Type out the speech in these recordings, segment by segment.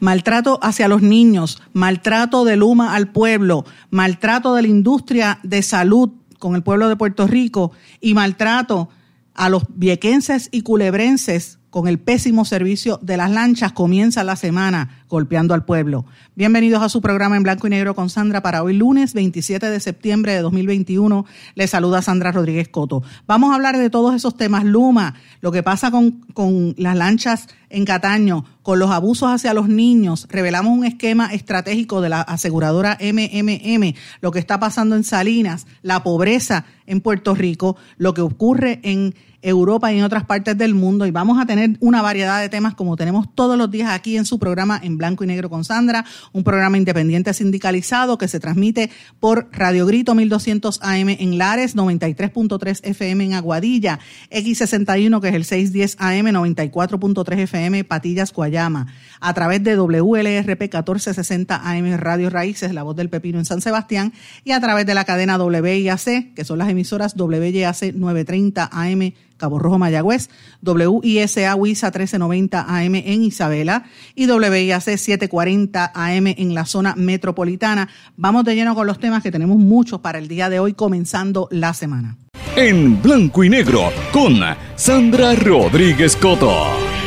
Maltrato hacia los niños, maltrato de Luma al pueblo, maltrato de la industria de salud con el pueblo de Puerto Rico y maltrato a los viequenses y culebrenses con el pésimo servicio de las lanchas comienza la semana golpeando al pueblo. Bienvenidos a su programa en blanco y negro con Sandra para hoy lunes 27 de septiembre de 2021. Les saluda Sandra Rodríguez Coto. Vamos a hablar de todos esos temas. Luma, lo que pasa con, con las lanchas en Cataño, con los abusos hacia los niños. Revelamos un esquema estratégico de la aseguradora MMM, lo que está pasando en Salinas, la pobreza en Puerto Rico, lo que ocurre en Europa y en otras partes del mundo y vamos a tener una variedad de temas como tenemos todos los días aquí en su programa en blanco y negro con Sandra, un programa independiente sindicalizado que se transmite por Radio Grito 1200 AM en Lares, 93.3 FM en Aguadilla, X61 que es el 610 AM, 94.3 FM Patillas, Guayama, a través de WLRP 1460 AM Radio Raíces, La Voz del Pepino en San Sebastián y a través de la cadena WIAC, que son las emisoras WIAC 930 AM Cabo Rojo Mayagüez, WISA WISA 1390 AM en Isabela y WIAC 740 AM en la zona metropolitana. Vamos de lleno con los temas que tenemos muchos para el día de hoy, comenzando la semana. En blanco y negro con Sandra Rodríguez Coto.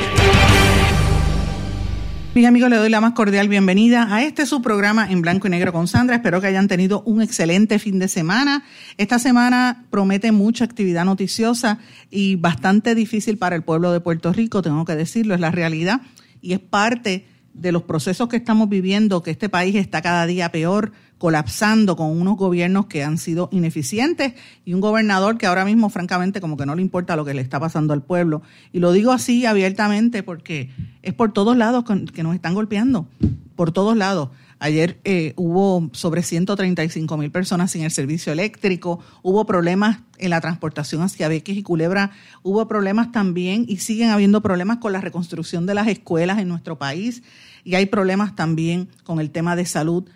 Mis amigos, le doy la más cordial bienvenida a este su programa en blanco y negro con Sandra. Espero que hayan tenido un excelente fin de semana. Esta semana promete mucha actividad noticiosa y bastante difícil para el pueblo de Puerto Rico, tengo que decirlo, es la realidad y es parte de los procesos que estamos viviendo, que este país está cada día peor, colapsando con unos gobiernos que han sido ineficientes y un gobernador que ahora mismo, francamente, como que no le importa lo que le está pasando al pueblo. Y lo digo así abiertamente porque es por todos lados que nos están golpeando, por todos lados. Ayer eh, hubo sobre 135 mil personas sin el servicio eléctrico, hubo problemas en la transportación hacia Vieques y Culebra, hubo problemas también y siguen habiendo problemas con la reconstrucción de las escuelas en nuestro país. Y hay problemas también con el tema de salud.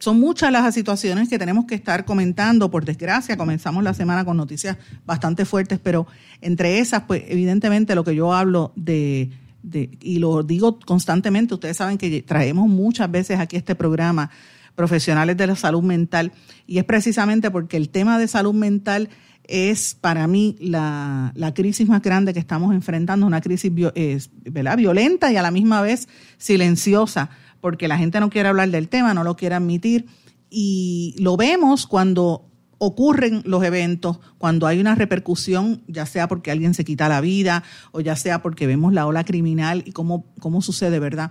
Son muchas las situaciones que tenemos que estar comentando. Por desgracia, comenzamos la semana con noticias bastante fuertes, pero entre esas, pues evidentemente lo que yo hablo de, y lo digo constantemente, ustedes saben que traemos muchas veces aquí este programa profesionales de la salud mental y es precisamente porque el tema de salud mental es para mí la, crisis más grande que estamos enfrentando, una crisis violenta y a la misma vez silenciosa porque la gente no quiere hablar del tema, no lo quiere admitir. Y lo vemos cuando ocurren los eventos, cuando hay una repercusión, ya sea porque alguien se quita la vida o ya sea porque vemos la ola criminal y cómo, cómo sucede, ¿verdad?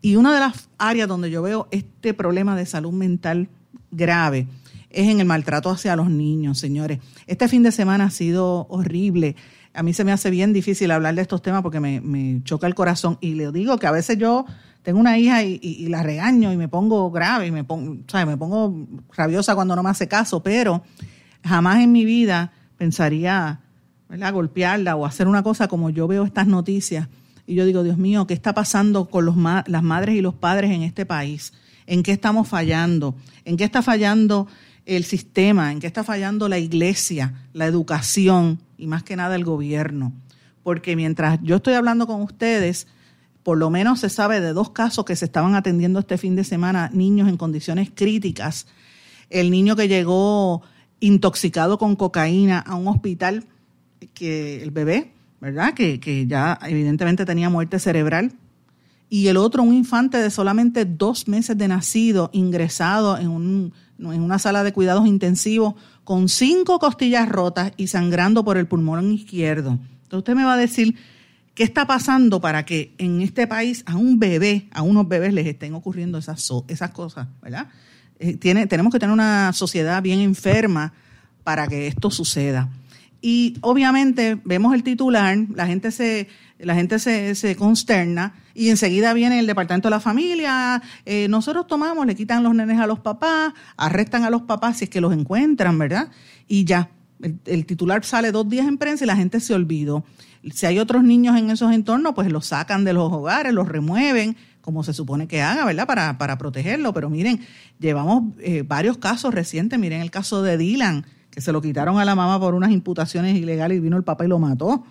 Y una de las áreas donde yo veo este problema de salud mental grave es en el maltrato hacia los niños, señores. Este fin de semana ha sido horrible. A mí se me hace bien difícil hablar de estos temas porque me, me choca el corazón y le digo que a veces yo tengo una hija y, la regaño y me pongo grave y me pongo, me pongo rabiosa cuando no me hace caso, pero jamás en mi vida pensaría golpearla o hacer una cosa como yo veo estas noticias y yo digo, Dios mío, ¿qué está pasando con los las madres y los padres en este país? ¿En qué estamos fallando? ¿En qué está fallando el sistema? ¿En qué está fallando la iglesia, la educación y más que nada el gobierno? Porque mientras yo estoy hablando con ustedes, por lo menos se sabe de dos casos que se estaban atendiendo este fin de semana, niños en condiciones críticas. El niño que llegó intoxicado con cocaína a un hospital, que el bebé, ¿verdad? Que, que ya evidentemente tenía muerte cerebral. Y el otro, un infante de solamente dos meses de nacido, ingresado en, un, en una sala de cuidados intensivos con cinco costillas rotas y sangrando por el pulmón izquierdo. Entonces usted me va a decir, ¿Qué está pasando para que en este país a un bebé, a unos bebés les estén ocurriendo esas, esas cosas, ¿verdad? Eh, tenemos que tener una sociedad bien enferma para que esto suceda. Y obviamente vemos el titular, la gente se, la gente se consterna y enseguida viene el departamento de la familia, eh, nosotros tomamos, le quitan los nenes a los papás, arrestan a los papás si es que los encuentran, ¿verdad? Y ya, el, titular sale dos días en prensa y la gente se olvidó. Si hay otros niños en esos entornos, pues los sacan de los hogares, los remueven, como se supone que haga, ¿verdad? Para, para protegerlo. Pero miren, llevamos eh, varios casos recientes. Miren el caso de Dylan, que se lo quitaron a la mamá por unas imputaciones ilegales y vino el papá y lo mató.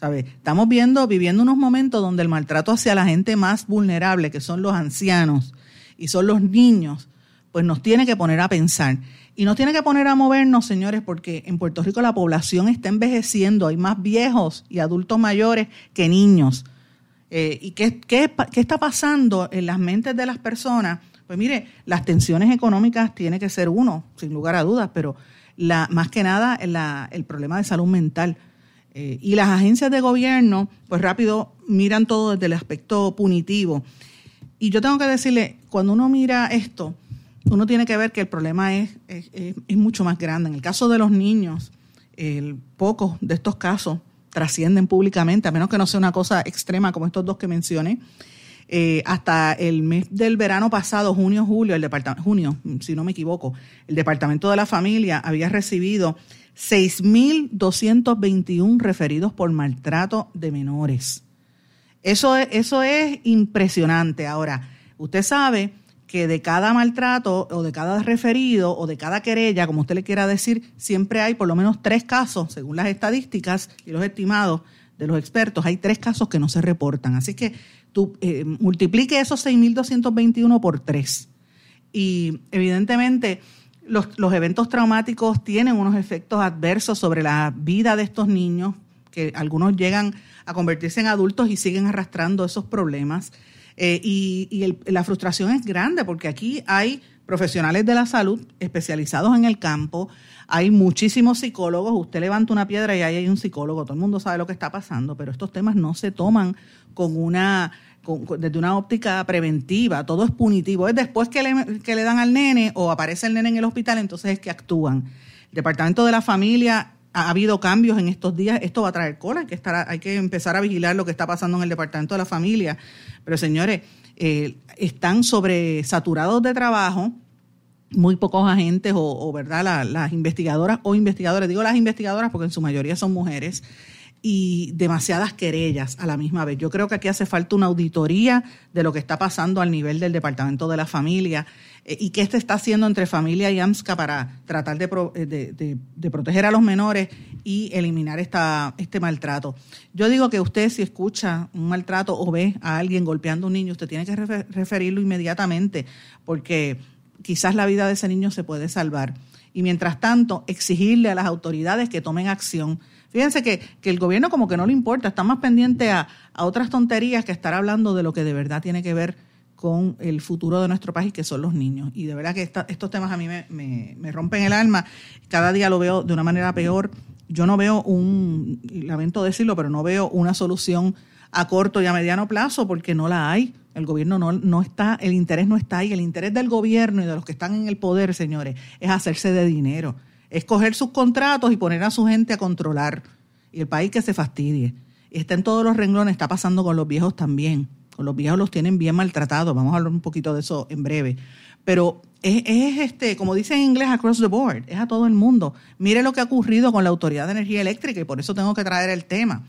¿Sabe? Estamos viendo, viviendo unos momentos donde el maltrato hacia la gente más vulnerable, que son los ancianos y son los niños, pues nos tiene que poner a pensar. Y nos tiene que poner a movernos, señores, porque en Puerto Rico la población está envejeciendo, hay más viejos y adultos mayores que niños. Eh, ¿Y qué, está pasando en las mentes de las personas? Pues mire, las tensiones económicas tiene que ser uno, sin lugar a dudas, pero la, más que nada el problema de salud mental. Eh, y las agencias de gobierno, pues rápido miran todo desde el aspecto punitivo. Y yo tengo que decirle, cuando uno mira esto, uno tiene que ver que el problema es, es, mucho más grande. En el caso de los niños, el, pocos de estos casos trascienden públicamente, a menos que no sea una cosa extrema como estos dos que mencioné. Eh, hasta el mes del verano pasado, junio, julio, el departamento, junio, si no me equivoco, el Departamento de la Familia había recibido 6.221 referidos por maltrato de menores. Eso eso es impresionante. Ahora, usted sabe que de cada maltrato o de cada referido o de cada querella, como usted le quiera decir, siempre hay por lo menos tres casos, según las estadísticas y los estimados de los expertos, hay tres casos que no se reportan. Así que tú eh, multiplique esos 6.221 por tres. Y evidentemente los, los eventos traumáticos tienen unos efectos adversos sobre la vida de estos niños, que algunos llegan a convertirse en adultos y siguen arrastrando esos problemas. Eh, y, la frustración es grande porque aquí hay profesionales de la salud especializados en el campo, hay muchísimos psicólogos, usted levanta una piedra y ahí hay un psicólogo, todo el mundo sabe lo que está pasando, pero estos temas no se toman con una desde una óptica preventiva, todo es punitivo, es después que le, que le dan al nene o aparece el nene en el hospital, entonces es que actúan. El Departamento de la Familia ha habido cambios en estos días, esto va a traer cola, hay que, empezar a vigilar lo que está pasando en el Departamento de la Familia. Pero señores, eh, están sobresaturados de trabajo, muy pocos agentes o, verdad las investigadoras o investigadores, digo las investigadoras porque en su mayoría son mujeres, y demasiadas querellas a la misma vez. Yo creo que aquí hace falta una auditoría de lo que está pasando al nivel del Departamento de la Familia eh, y qué se está haciendo entre familia y AMSCA para tratar eh, de, de, proteger a los menores y eliminar esta, este maltrato. Yo digo que usted si escucha un maltrato o ve a alguien golpeando a un niño, usted tiene que referirlo inmediatamente porque quizás la vida de ese niño se puede salvar. Y mientras tanto, exigirle a las autoridades que tomen acción Fíjense que, el gobierno como que no le importa, está más pendiente a, otras tonterías que estar hablando de lo que de verdad tiene que ver con el futuro de nuestro país, que son los niños. Y de verdad que estos temas a mí me, rompen el alma. Cada día lo veo de una manera peor. Yo no veo un, lamento decirlo, pero no veo una solución a corto y a mediano plazo porque no la hay. El gobierno no, no está, el interés no está ahí. El interés del gobierno y de los que están en el poder, señores, es hacerse de dinero es coger sus contratos y poner a su gente a controlar. Y el país que se fastidie. Está en todos los renglones, está pasando con los viejos también. Con los viejos los tienen bien maltratados. Vamos a hablar un poquito de eso en breve. Pero es, este, como dice en inglés, across the board, es a todo el mundo. Mire lo que ha ocurrido con la Autoridad de Energía Eléctrica y por eso tengo que traer el tema.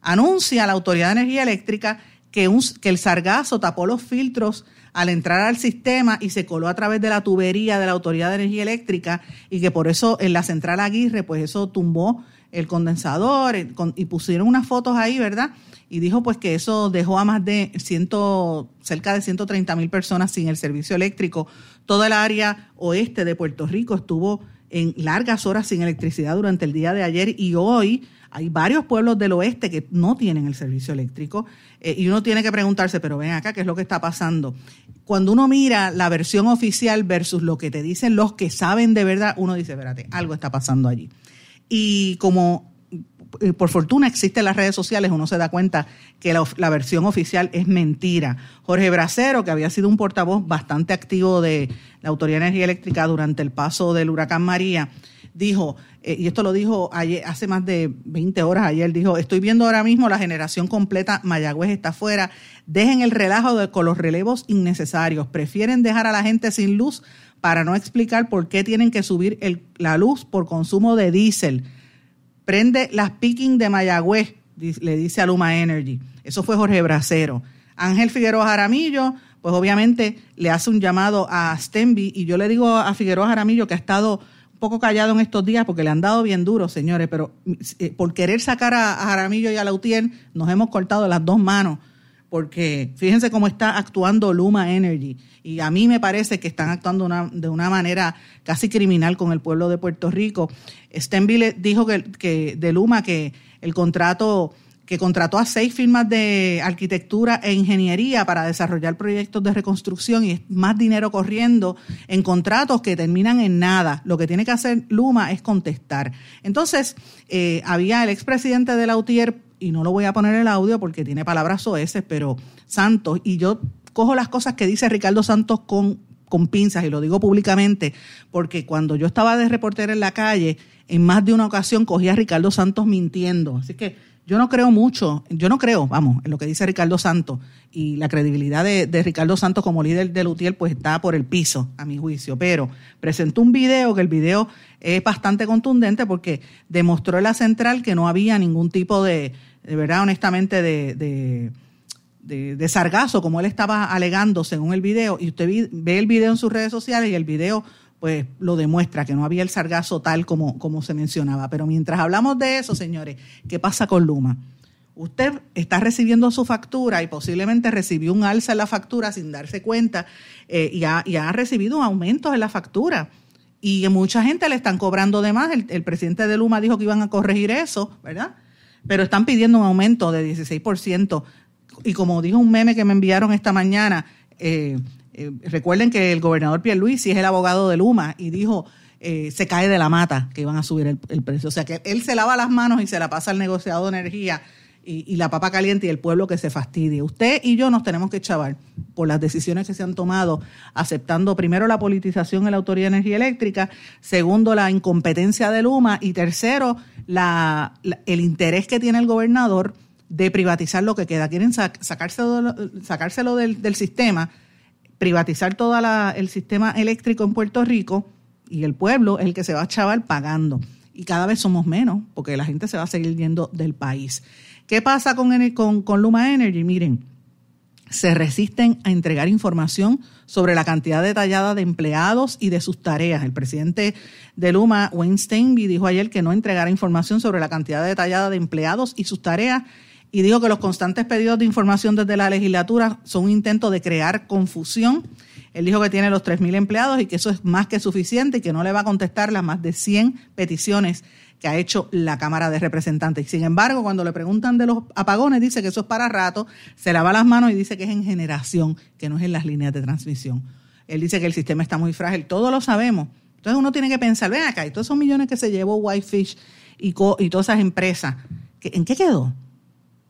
Anuncia la Autoridad de Energía Eléctrica que, un, que el sargazo tapó los filtros al entrar al sistema y se coló a través de la tubería de la Autoridad de Energía Eléctrica y que por eso en la central Aguirre, pues eso tumbó el condensador y pusieron unas fotos ahí, ¿verdad? Y dijo pues que eso dejó a más de ciento, cerca de 130 mil personas sin el servicio eléctrico. Toda el área oeste de Puerto Rico estuvo en largas horas sin electricidad durante el día de ayer y hoy hay varios pueblos del oeste que no tienen el servicio eléctrico eh, y uno tiene que preguntarse, pero ven acá, ¿qué es lo que está pasando? Cuando uno mira la versión oficial versus lo que te dicen los que saben de verdad, uno dice, espérate, algo está pasando allí. Y como eh, por fortuna existen las redes sociales, uno se da cuenta que la, la, versión oficial es mentira. Jorge Bracero, que había sido un portavoz bastante activo de la Autoridad de Energía Eléctrica durante el paso del huracán María, dijo, eh, y esto lo dijo ayer, hace más de 20 horas ayer, dijo, estoy viendo ahora mismo la generación completa, Mayagüez está afuera, dejen el relajo de, con los relevos innecesarios, prefieren dejar a la gente sin luz para no explicar por qué tienen que subir la luz por consumo de diésel. Prende las picking de Mayagüez, le dice a Luma Energy. Eso fue Jorge Bracero. Ángel Figueroa Jaramillo, pues obviamente le hace un llamado a Stenby y yo le digo a Figueroa Jaramillo que ha estado poco callado en estos días porque le han dado bien duro, señores, pero eh, por querer sacar a, Jaramillo y a Lautier nos hemos cortado las dos manos porque fíjense cómo está actuando Luma Energy y a mí me parece que están actuando de una manera casi criminal con el pueblo de Puerto Rico. Stenby dijo que, que de Luma que el contrato que contrató a seis firmas de arquitectura e ingeniería para desarrollar proyectos de reconstrucción y es más dinero corriendo en contratos que terminan en nada. Lo que tiene que hacer Luma es contestar. Entonces, eh, había el expresidente de la UTIER, y no lo voy a poner el audio porque tiene palabras soeces, pero Santos, y yo cojo las cosas que dice Ricardo Santos con, con pinzas, y lo digo públicamente, porque cuando yo estaba de reportero en la calle, en más de una ocasión cogí a Ricardo Santos mintiendo. Así que yo no creo mucho, yo no creo, vamos, en lo que dice Ricardo Santos y la credibilidad de, Ricardo Santos como líder de Lutiel pues está por el piso, a mi juicio, pero presentó un video que el video es bastante contundente porque demostró en la central que no había ningún tipo de, de verdad, honestamente, de, de, de, sargazo, como él estaba alegando según el video, y usted ve el video en sus redes sociales y el video pues lo demuestra, que no había el sargazo tal como, como se mencionaba. Pero mientras hablamos de eso, señores, ¿qué pasa con Luma? Usted está recibiendo su factura y posiblemente recibió un alza en la factura sin darse cuenta eh, y, ha, y, ha, recibido aumentos en la factura. Y mucha gente le están cobrando de más. El, el, presidente de Luma dijo que iban a corregir eso, ¿verdad? Pero están pidiendo un aumento de 16%. Y como dijo un meme que me enviaron esta mañana, eh, eh, recuerden que el gobernador Pierluisi es el abogado de Luma y dijo, eh, se cae de la mata que iban a subir el, precio. O sea que él se lava las manos y se la pasa al negociado de energía y, la papa caliente y el pueblo que se fastidie. Usted y yo nos tenemos que chavar por las decisiones que se han tomado, aceptando primero la politización en la Autoridad de Energía Eléctrica, segundo la incompetencia de Luma y tercero el interés que tiene el gobernador de privatizar lo que queda. Quieren sacárselo, sacárselo del, del sistema privatizar todo el sistema eléctrico en Puerto Rico y el pueblo es el que se va a chaval pagando. Y cada vez somos menos porque la gente se va a seguir yendo del país. ¿Qué pasa con, con, con Luma Energy? Miren, se resisten a entregar información sobre la cantidad detallada de empleados y de sus tareas. El presidente de Luma, Wayne Steinby, dijo ayer que no entregara información sobre la cantidad detallada de empleados y sus tareas y dijo que los constantes pedidos de información desde la legislatura son un intento de crear confusión. Él dijo que tiene los 3.000 empleados y que eso es más que suficiente y que no le va a contestar las más de 100 peticiones que ha hecho la Cámara de Representantes. Sin embargo, cuando le preguntan de los apagones, dice que eso es para rato, se lava las manos y dice que es en generación, que no es en las líneas de transmisión. Él dice que el sistema está muy frágil, todos lo sabemos. Entonces uno tiene que pensar, ven acá, y todos esos millones que se llevó Whitefish y, y todas esas empresas, ¿en qué quedó?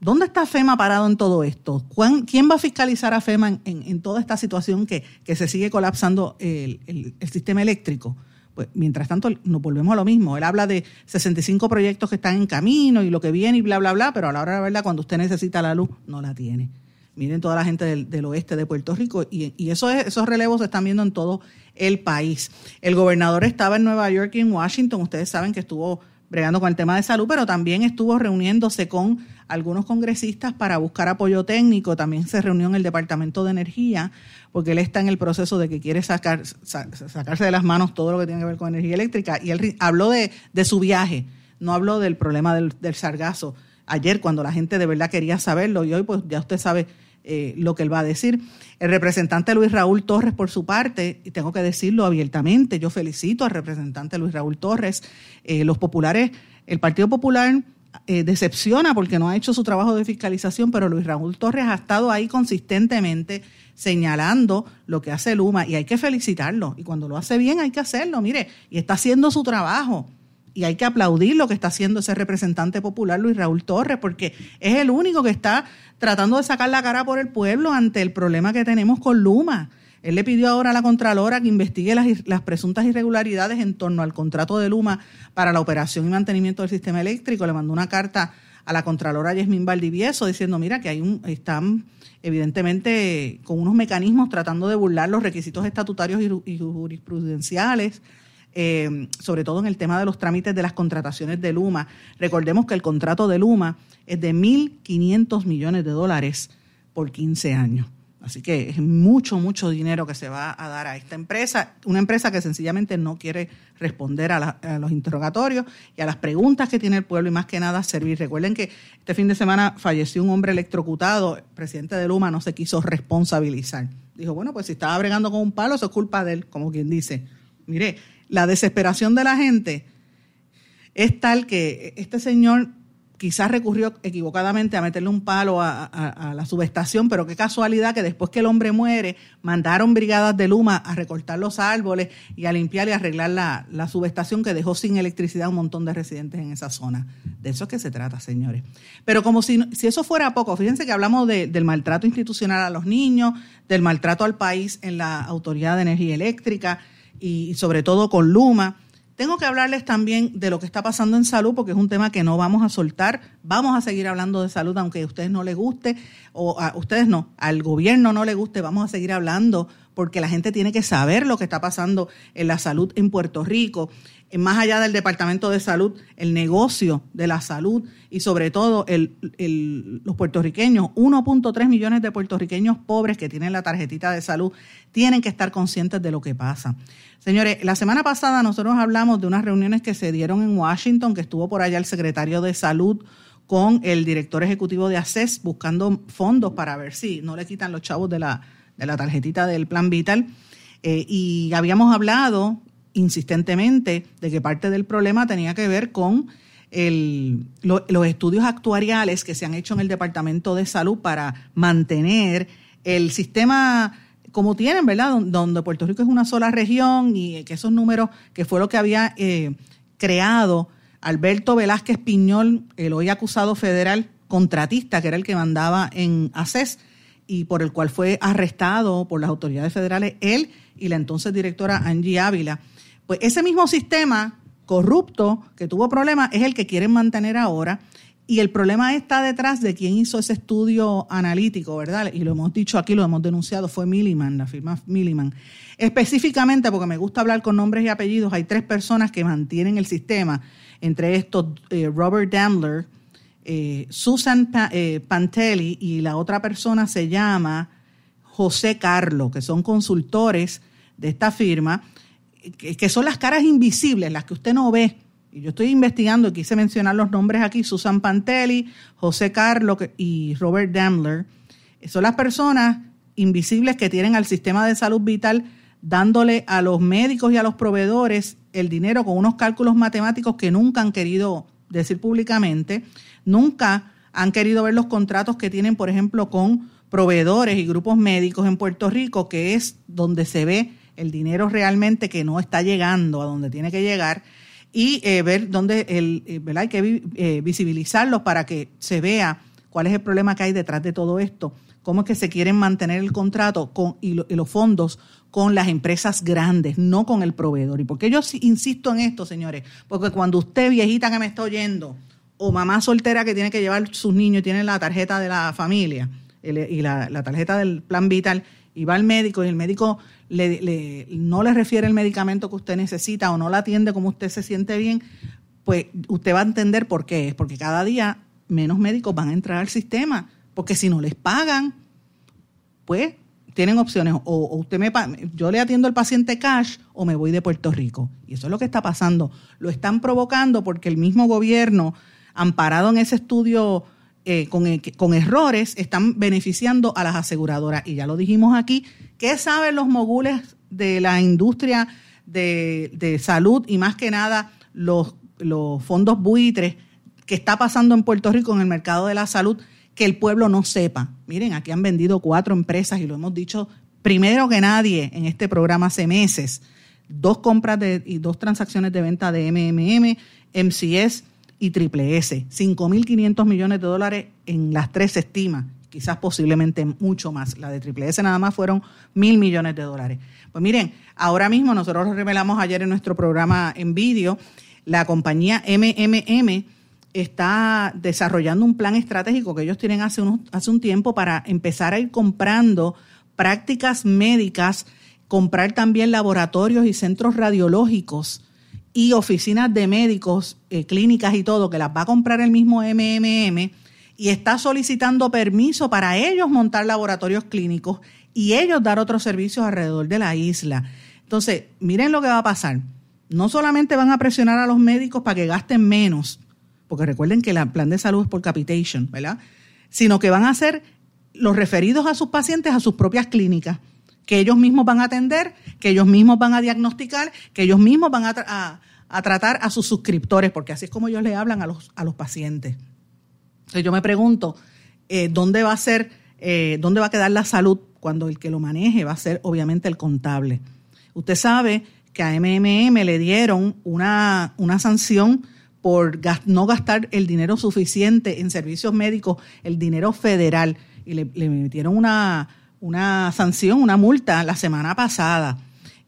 ¿Dónde está FEMA parado en todo esto? ¿Quién va a fiscalizar a FEMA en, toda esta situación que, se sigue colapsando el, sistema eléctrico? Pues mientras tanto nos volvemos a lo mismo. Él habla de 65 proyectos que están en camino y lo que viene y bla, bla, bla, pero a la hora de la verdad, cuando usted necesita la luz, no la tiene. Miren toda la gente del, oeste de Puerto Rico y, esos relevos se están viendo en todo el país. El gobernador estaba en Nueva York y en Washington. Ustedes saben que estuvo bregando con el tema de salud, pero también estuvo reuniéndose con algunos congresistas para buscar apoyo técnico. También se reunió en el Departamento de Energía, porque él está en el proceso de que quiere sacar, sacarse de las manos todo lo que tiene que ver con energía eléctrica. Y él habló de, su viaje, no habló del problema del, sargazo. Ayer, cuando la gente de verdad quería saberlo, y hoy pues ya usted sabe eh, lo que él va a decir. El representante Luis Raúl Torres, por su parte, y tengo que decirlo abiertamente, yo felicito al representante Luis Raúl Torres. Eh, los populares, el Partido Popular eh, decepciona porque no ha hecho su trabajo de fiscalización, pero Luis Raúl Torres ha estado ahí consistentemente señalando lo que hace Luma y hay que felicitarlo. Y cuando lo hace bien hay que hacerlo, mire, y está haciendo su trabajo. Y hay que aplaudir lo que está haciendo ese representante popular, Luis Raúl Torres, porque es el único que está tratando de sacar la cara por el pueblo ante el problema que tenemos con Luma. Él le pidió ahora a la Contralora que investigue las, presuntas irregularidades en torno al contrato de Luma para la operación y mantenimiento del sistema eléctrico. Le mandó una carta a la Contralora Yasmin Valdivieso diciendo, mira, que hay un, están evidentemente con unos mecanismos tratando de burlar los requisitos estatutarios y, jurisprudenciales. Eh, sobre todo en el tema de los trámites de las contrataciones de Luma. Recordemos que el contrato de Luma es de 1.500 millones de dólares por 15 años. Así que es mucho, mucho dinero que se va a dar a esta empresa, una empresa que sencillamente no quiere responder a, los interrogatorios y a las preguntas que tiene el pueblo y más que nada servir. Recuerden que este fin de semana falleció un hombre electrocutado, el presidente de Luma no se quiso responsabilizar. Dijo, bueno, pues si estaba bregando con un palo, eso es culpa de él, como quien dice. Mire, la desesperación de la gente es tal que este señor quizás recurrió equivocadamente a meterle un palo a, la subestación, pero qué casualidad que después que el hombre muere, mandaron brigadas de Luma a recortar los árboles y a limpiar y arreglar la, subestación que dejó sin electricidad a un montón de residentes en esa zona. De eso es que se trata, señores. Pero como si, si eso fuera poco, fíjense que hablamos del maltrato institucional a los niños, del maltrato al país en la Autoridad de Energía Eléctrica y sobre todo con Luma tengo que hablarles también de lo que está pasando en salud, porque es un tema que no vamos a soltar. Vamos a seguir hablando de salud, aunque a ustedes no les guste, o a ustedes no, al gobierno no le guste, vamos a seguir hablando, porque la gente tiene que saber lo que está pasando en la salud en Puerto Rico más allá del Departamento de Salud, el negocio de la salud y sobre todo los puertorriqueños, 1.3 millones de puertorriqueños pobres que tienen la tarjetita de salud, tienen que estar conscientes de lo que pasa. Señores, la semana pasada nosotros hablamos de unas reuniones que se dieron en Washington, que estuvo por allá el secretario de Salud con el director ejecutivo de ACES buscando fondos para ver si no le quitan los chavos de la, de la tarjetita del plan vital. Eh, y habíamos hablado insistentemente de que parte del problema tenía que ver con los estudios actuariales que se han hecho en el Departamento de Salud para mantener el sistema como tienen, ¿verdad? Donde Puerto Rico es una sola región y que esos números, que fue lo que había eh, creado Alberto Velázquez Piñol, el hoy acusado federal contratista, que era el que mandaba en ACES y por el cual fue arrestado por las autoridades federales, él y la entonces directora Angie Ávila pues ese mismo sistema corrupto que tuvo problemas es el que quieren mantener ahora. Y el problema está detrás de quien hizo ese estudio analítico, ¿verdad? Y lo hemos dicho aquí, lo hemos denunciado, fue Milliman, la firma Milliman. Específicamente, porque me gusta hablar con nombres y apellidos, hay tres personas que mantienen el sistema, entre estos eh, Robert Damler, eh, Susan eh, Pantelli y la otra persona se llama José Carlo, que son consultores de esta firma que, son las caras invisibles, las que usted no ve. Y yo estoy investigando quise mencionar los nombres aquí, Susan Pantelli, José Carlos y Robert Damler. Son las personas invisibles que tienen al sistema de salud vital dándole a los médicos y a los proveedores el dinero con unos cálculos matemáticos que nunca han querido decir públicamente, nunca han querido ver los contratos que tienen, por ejemplo, con proveedores y grupos médicos en Puerto Rico, que es donde se ve el dinero realmente que no está llegando a donde tiene que llegar y eh, ver dónde el, eh, hay que eh, visibilizarlos para que se vea cuál es el problema que hay detrás de todo esto, cómo es que se quieren mantener el contrato con, y, los fondos con las empresas grandes, no con el proveedor. ¿Y por qué yo insisto en esto, señores? Porque cuando usted, viejita que me está oyendo, o mamá soltera que tiene que llevar sus niños tiene la tarjeta de la familia y la, tarjeta del plan vital, y va al médico y el médico le, no le refiere el medicamento que usted necesita o no la atiende como usted se siente bien, pues usted va a entender por qué es, porque cada día menos médicos van a entrar al sistema, porque si no les pagan, pues tienen opciones, o, usted me yo le atiendo al paciente cash o me voy de Puerto Rico. Y eso es lo que está pasando. Lo están provocando porque el mismo gobierno, amparado en ese estudio eh, con, con, errores están beneficiando a las aseguradoras. Y ya lo dijimos aquí, ¿qué saben los mogules de la industria de, salud y más que nada los, los fondos buitres que está pasando en Puerto Rico en el mercado de la salud que el pueblo no sepa? Miren, aquí han vendido cuatro empresas y lo hemos dicho primero que nadie en este programa hace meses. Dos compras de, y dos transacciones de venta de MMM, MCS y Triple S. 5.500 millones de dólares en las tres se estima quizás posiblemente mucho más. La de Triple S nada más fueron mil millones de dólares. Pues miren, ahora mismo nosotros revelamos ayer en nuestro programa en vídeo, la compañía MMM está desarrollando un plan estratégico que ellos tienen hace, hace un tiempo para empezar a ir comprando prácticas médicas, comprar también laboratorios y centros radiológicos y oficinas de médicos, eh, clínicas y todo, que las va a comprar el mismo MMM y está solicitando permiso para ellos montar laboratorios clínicos y ellos dar otros servicios alrededor de la isla. Entonces, miren lo que va a pasar. No solamente van a presionar a los médicos para que gasten menos, porque recuerden que el plan de salud es por capitation, ¿verdad? Sino que van a hacer los referidos a sus pacientes a sus propias clínicas, que ellos mismos van a atender, que ellos mismos van a diagnosticar, que ellos mismos van a, tratar a sus suscriptores, porque así es como ellos le hablan a los, a los pacientes. Entonces yo me pregunto, eh, ¿dónde va a ser, eh, dónde va a quedar la salud cuando el que lo maneje va a ser obviamente el contable? Usted sabe que a MMM le dieron una, una sanción por no gastar el dinero suficiente en servicios médicos, el dinero federal, y le, metieron una, una sanción, una multa la semana pasada.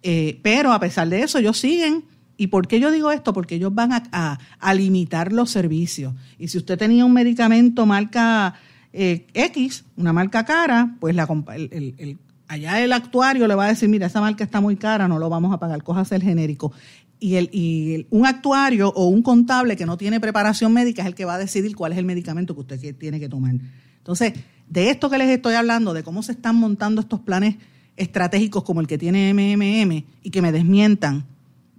Eh, pero a pesar de eso, ellos siguen. ¿Y por qué yo digo esto? Porque ellos van a, a, limitar los servicios. Y si usted tenía un medicamento marca eh, X, una marca cara, pues la, el, allá el actuario le va a decir, mira, esa marca está muy cara, no lo vamos a pagar, cojas el genérico y, el, y un actuario o un contable que no tiene preparación médica es el que va a decidir cuál es el medicamento que usted tiene que tomar. Entonces, de esto que les estoy hablando, de cómo se están montando estos planes estratégicos como el que tiene MMM y que me desmientan,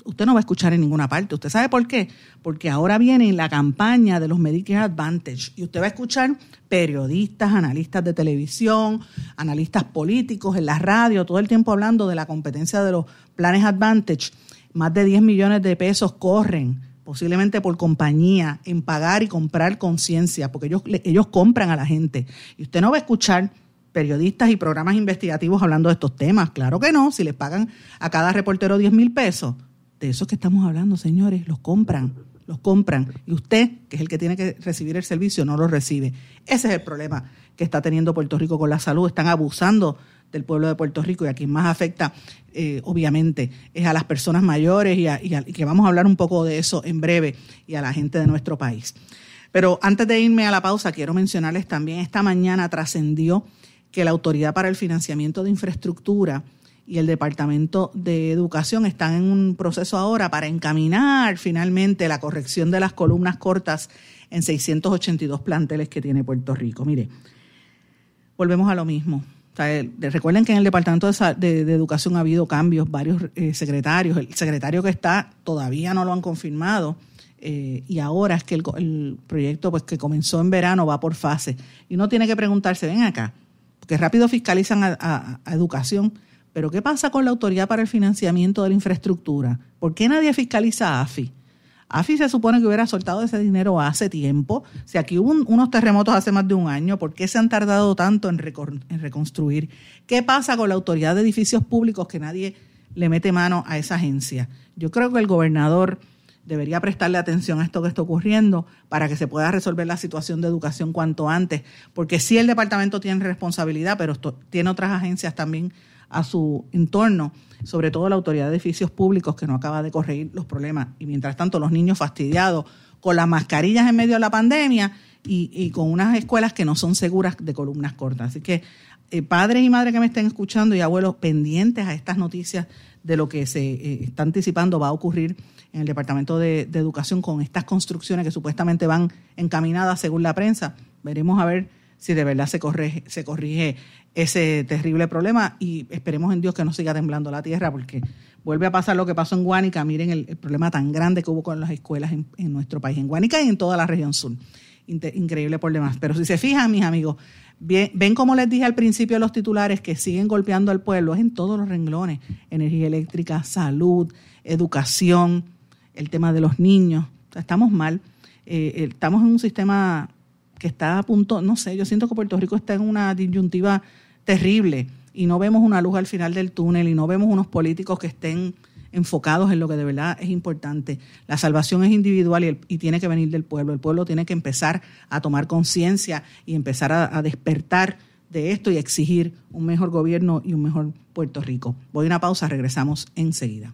usted no va a escuchar en ninguna parte. ¿Usted sabe por qué? Porque ahora viene la campaña de los Medicare Advantage y usted va a escuchar periodistas, analistas de televisión, analistas políticos en la radio, todo el tiempo hablando de la competencia de los planes Advantage más de 10 millones de pesos corren, posiblemente por compañía, en pagar y comprar conciencia, porque ellos, ellos compran a la gente. Y usted no va a escuchar periodistas y programas investigativos hablando de estos temas. Claro que no, si les pagan a cada reportero 10 mil pesos. De eso que estamos hablando, señores, los compran, los compran. Y usted, que es el que tiene que recibir el servicio, no lo recibe. Ese es el problema que está teniendo Puerto Rico con la salud. Están abusando del pueblo de Puerto Rico y a quien más afecta, eh, obviamente, es a las personas mayores y, y, que vamos a hablar un poco de eso en breve y a la gente de nuestro país. Pero antes de irme a la pausa, quiero mencionarles también, esta mañana trascendió que la Autoridad para el Financiamiento de Infraestructura y el Departamento de Educación están en un proceso ahora para encaminar finalmente la corrección de las columnas cortas en 682 planteles que tiene Puerto Rico. Mire, volvemos a lo mismo recuerden que en el Departamento de, Educación ha habido cambios, varios eh, secretarios. El secretario que está todavía no lo han confirmado. Eh, y ahora es que el, proyecto pues que comenzó en verano va por fase. Y uno tiene que preguntarse, ven acá, porque rápido fiscalizan a educación, pero ¿qué pasa con la Autoridad para el Financiamiento de la Infraestructura? ¿Por qué nadie fiscaliza a AFI? AFI se supone que hubiera soltado ese dinero hace tiempo. Si aquí hubo unos terremotos hace más de un año, ¿por qué se han tardado tanto en, reconstruir? ¿Qué pasa con la autoridad de edificios públicos que nadie le mete mano a esa agencia? Yo creo que el gobernador debería prestarle atención a esto que está ocurriendo para que se pueda resolver la situación de educación cuanto antes, porque sí el departamento tiene responsabilidad, pero tiene otras agencias también a su entorno, sobre todo la autoridad de edificios públicos que no acaba de corregir los problemas. Y mientras tanto, los niños fastidiados con las mascarillas en medio de la pandemia y, con unas escuelas que no son seguras de columnas cortas. Así que eh, padres y madres que me estén escuchando y abuelos pendientes a estas noticias de lo que se eh, está anticipando va a ocurrir en el Departamento de, de, Educación con estas construcciones que supuestamente van encaminadas según la prensa. Veremos a ver si de verdad se corrige, se corrige ese terrible problema y esperemos en Dios que no siga temblando la tierra porque vuelve a pasar lo que pasó en Guánica. Miren el, problema tan grande que hubo con las escuelas en, nuestro país, en Guánica y en toda la región sur. increíble demás. Pero si se fijan, mis amigos, ven como les dije al principio los titulares que siguen golpeando al pueblo, es en todos los renglones, energía eléctrica, salud, educación, el tema de los niños. estamos mal. Eh, estamos en un sistema que está a punto, no sé, yo siento que Puerto Rico está en una disyuntiva terrible y no vemos una luz al final del túnel y no vemos unos políticos que estén enfocados en lo que de verdad es importante. La salvación es individual y, tiene que venir del pueblo. El pueblo tiene que empezar a tomar conciencia y empezar a, despertar de esto y exigir un mejor gobierno y un mejor Puerto Rico. Voy a una pausa, regresamos enseguida.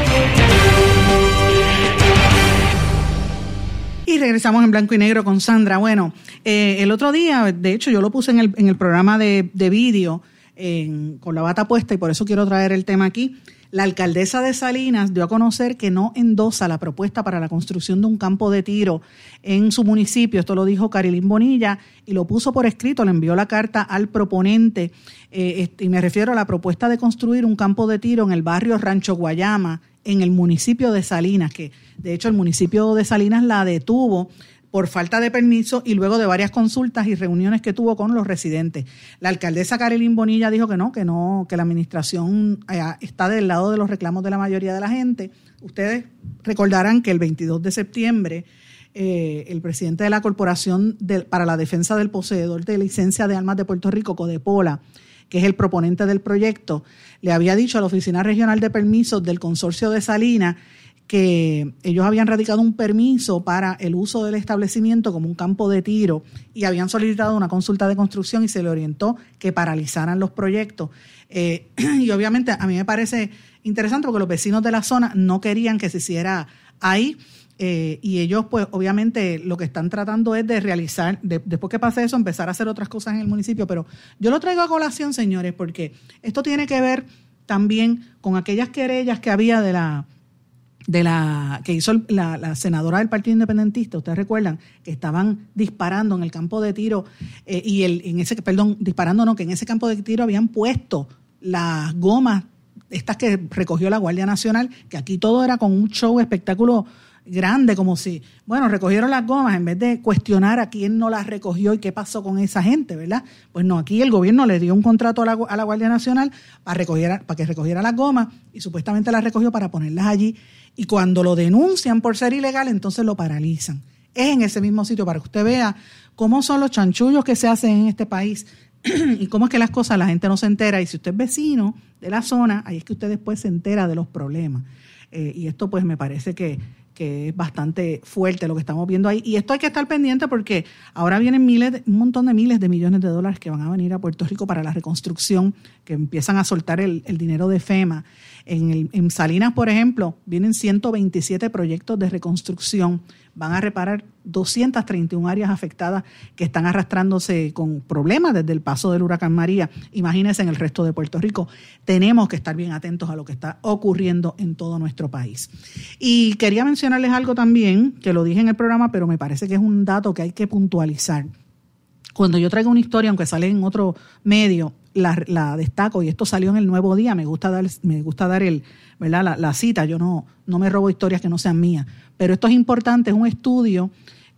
Y regresamos en blanco y negro con Sandra. Bueno, eh, el otro día, de hecho, yo lo puse en el, en el programa de, de vídeo con la bata puesta y por eso quiero traer el tema aquí. La alcaldesa de Salinas dio a conocer que no endosa la propuesta para la construcción de un campo de tiro en su municipio. Esto lo dijo Carilín Bonilla y lo puso por escrito, le envió la carta al proponente. Eh, este, y me refiero a la propuesta de construir un campo de tiro en el barrio Rancho Guayama, en el municipio de Salinas, que de hecho el municipio de Salinas la detuvo por falta de permiso y luego de varias consultas y reuniones que tuvo con los residentes. La alcaldesa Carilín Bonilla dijo que no, que no, que la administración eh, está del lado de los reclamos de la mayoría de la gente. Ustedes recordarán que el 22 de septiembre eh, el presidente de la Corporación para la Defensa del Poseedor de Licencia de Armas de Puerto Rico, Codepola, que es el proponente del proyecto, le había dicho a la Oficina Regional de Permisos del Consorcio de Salinas que ellos habían radicado un permiso para el uso del establecimiento como un campo de tiro y habían solicitado una consulta de construcción y se le orientó que paralizaran los proyectos. Eh, y obviamente a mí me parece interesante porque los vecinos de la zona no querían que se hiciera ahí. Eh, y ellos, pues, obviamente, lo que están tratando es de realizar, después que pase eso, empezar a hacer otras cosas en el municipio. Pero yo lo traigo a colación, señores, porque esto tiene que ver también con aquellas querellas que había de la de la que hizo la, senadora del Partido Independentista, ustedes recuerdan que estaban disparando en el campo de tiro eh, y el, en ese perdón disparando no que en ese campo de tiro habían puesto las gomas estas que recogió la Guardia Nacional, que aquí todo era con un show espectáculo grande, como si, bueno, recogieron las gomas en vez de cuestionar a quién no las recogió y qué pasó con esa gente, ¿verdad? Pues no, aquí el gobierno le dio un contrato a la, a la Guardia Nacional para, recoger, para que recogiera las gomas y supuestamente las recogió para ponerlas allí y cuando lo denuncian por ser ilegal, entonces lo paralizan. Es en ese mismo sitio para que usted vea cómo son los chanchullos que se hacen en este país y cómo es que las cosas la gente no se entera. Y si usted es vecino de la zona, ahí es que usted después se entera de los problemas. Eh, y esto pues me parece que, que es bastante fuerte lo que estamos viendo ahí. Y esto hay que estar pendiente porque ahora vienen miles, un montón de miles de millones de dólares que van a venir a Puerto Rico para la reconstrucción, que empiezan a soltar el, el dinero de FEMA. En, el, en Salinas, por ejemplo, vienen 127 proyectos de reconstrucción van a reparar 231 áreas afectadas que están arrastrándose con problemas desde el paso del huracán María. Imagínense en el resto de Puerto Rico. Tenemos que estar bien atentos a lo que está ocurriendo en todo nuestro país. Y quería mencionarles algo también, que lo dije en el programa, pero me parece que es un dato que hay que puntualizar. Cuando yo traigo una historia, aunque sale en otro medio, la, destaco y esto salió en el Nuevo Día, me gusta dar, me gusta dar el, ¿verdad? La, cita, yo no, no me robo historias que no sean mías, pero esto es importante, es un estudio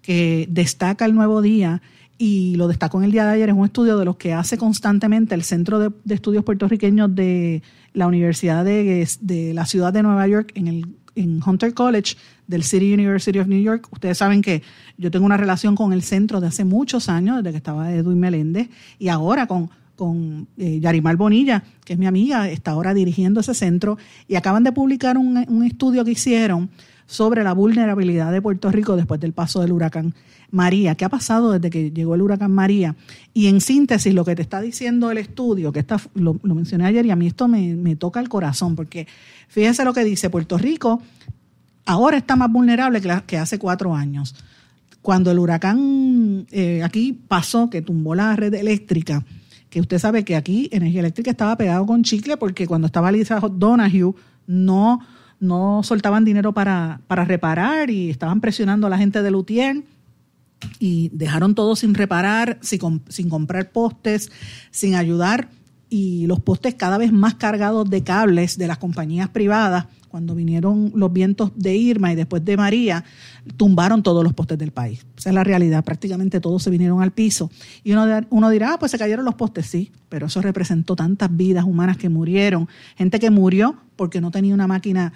que destaca el Nuevo Día y lo destacó en el día de ayer, es un estudio de los que hace constantemente el Centro de, Estudios Puertorriqueños de la Universidad de, la Ciudad de Nueva York en el en Hunter College del City University of New York. Ustedes saben que yo tengo una relación con el centro de hace muchos años, desde que estaba Edwin Meléndez, y ahora con con eh, Yarimar Bonilla, que es mi amiga, está ahora dirigiendo ese centro, y acaban de publicar un, estudio que hicieron sobre la vulnerabilidad de Puerto Rico después del paso del huracán María. ¿Qué ha pasado desde que llegó el huracán María? Y en síntesis, lo que te está diciendo el estudio, que está, lo, mencioné ayer y a mí esto me, toca el corazón, porque fíjense lo que dice, Puerto Rico ahora está más vulnerable que, hace cuatro años. Cuando el huracán eh, aquí pasó, que tumbó la red eléctrica, que usted sabe que aquí Energía Eléctrica estaba pegado con chicle porque cuando estaba Lisa Donahue no, no soltaban dinero para, para reparar y estaban presionando a la gente de Lutier y dejaron todo sin reparar, sin, sin comprar postes, sin ayudar y los postes cada vez más cargados de cables de las compañías privadas cuando vinieron los vientos de Irma y después de María, tumbaron todos los postes del país. Esa es la realidad, prácticamente todos se vinieron al piso. Y uno, uno dirá, ah, pues se cayeron los postes, sí, pero eso representó tantas vidas humanas que murieron, gente que murió porque no tenía una máquina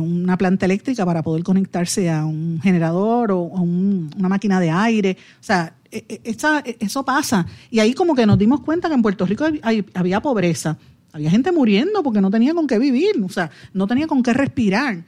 una planta eléctrica para poder conectarse a un generador o a una máquina de aire. O sea, e, e, eso pasa. Y ahí como que nos dimos cuenta que en Puerto Rico había pobreza. Había gente muriendo porque no tenía con qué vivir, o sea, no tenía con qué respirar.